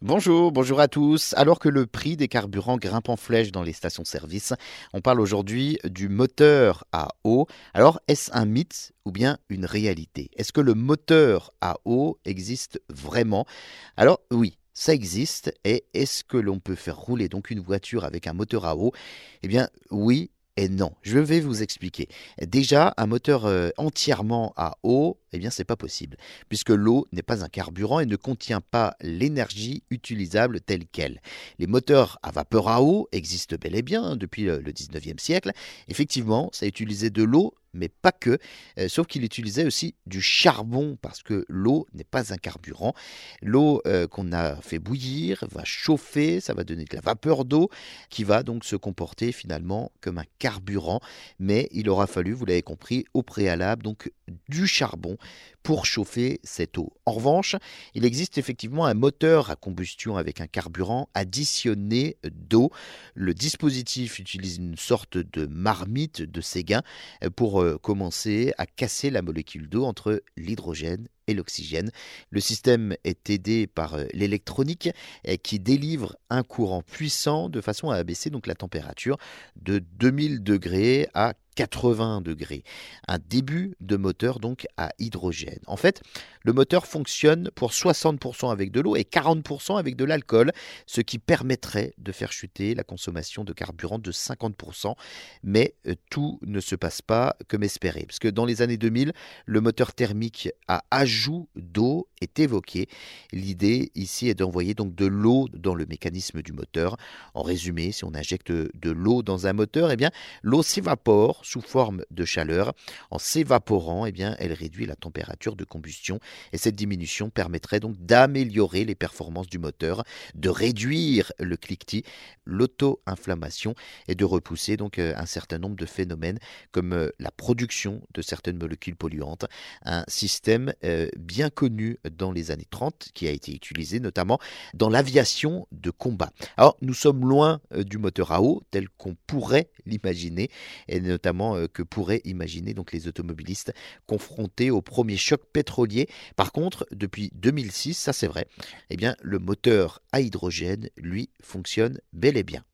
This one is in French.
Bonjour, bonjour à tous. Alors que le prix des carburants grimpe en flèche dans les stations-service, on parle aujourd'hui du moteur à eau. Alors, est-ce un mythe ou bien une réalité? Est-ce que le moteur à eau existe vraiment? Alors, oui. Ça existe et est-ce que l'on peut faire rouler donc une voiture avec un moteur à eau? Eh bien oui et non, je vais vous expliquer. Déjà, un moteur euh, entièrement à eau, eh bien, c'est pas possible, puisque l'eau n'est pas un carburant et ne contient pas l'énergie utilisable telle qu'elle. Les moteurs à vapeur à eau existent bel et bien depuis le 19e siècle. Effectivement, ça utilisait de l'eau mais pas que, euh, sauf qu'il utilisait aussi du charbon parce que l'eau n'est pas un carburant. L'eau euh, qu'on a fait bouillir va chauffer, ça va donner de la vapeur d'eau qui va donc se comporter finalement comme un carburant, mais il aura fallu, vous l'avez compris, au préalable donc du charbon pour chauffer cette eau. En revanche, il existe effectivement un moteur à combustion avec un carburant additionné d'eau. Le dispositif utilise une sorte de marmite de Séguin pour euh, commencer à casser la molécule d'eau entre l'hydrogène et l'oxygène. Le système est aidé par euh, l'électronique qui délivre un courant puissant de façon à abaisser donc la température de 2000 degrés à 80 degrés. Un début de moteur donc à hydrogène. En fait, le moteur fonctionne pour 60% avec de l'eau et 40% avec de l'alcool, ce qui permettrait de faire chuter la consommation de carburant de 50%. Mais euh, tout ne se passe pas comme espéré, parce que dans les années 2000, le moteur thermique à ajout d'eau est évoqué. L'idée ici est d'envoyer donc de l'eau dans le mécanisme du moteur. En résumé, si on injecte de l'eau dans un moteur, eh bien l'eau s'évapore sous forme de chaleur. En s'évaporant, eh bien, elle réduit la température de combustion et cette diminution permettrait donc d'améliorer les performances du moteur, de réduire le cliquetis, l'auto-inflammation et de repousser donc euh, un certain nombre de phénomènes comme euh, la production de certaines molécules polluantes, un système euh, bien connu dans les années 30 qui a été utilisé notamment dans l'aviation de combat. Alors nous sommes loin du moteur à eau tel qu'on pourrait l'imaginer et notamment euh, que pourraient imaginer donc les automobilistes confrontés au premier choc pétrolier. Par contre, depuis 2006, ça c'est vrai, eh bien le moteur à hydrogène, lui, fonctionne bel et bien.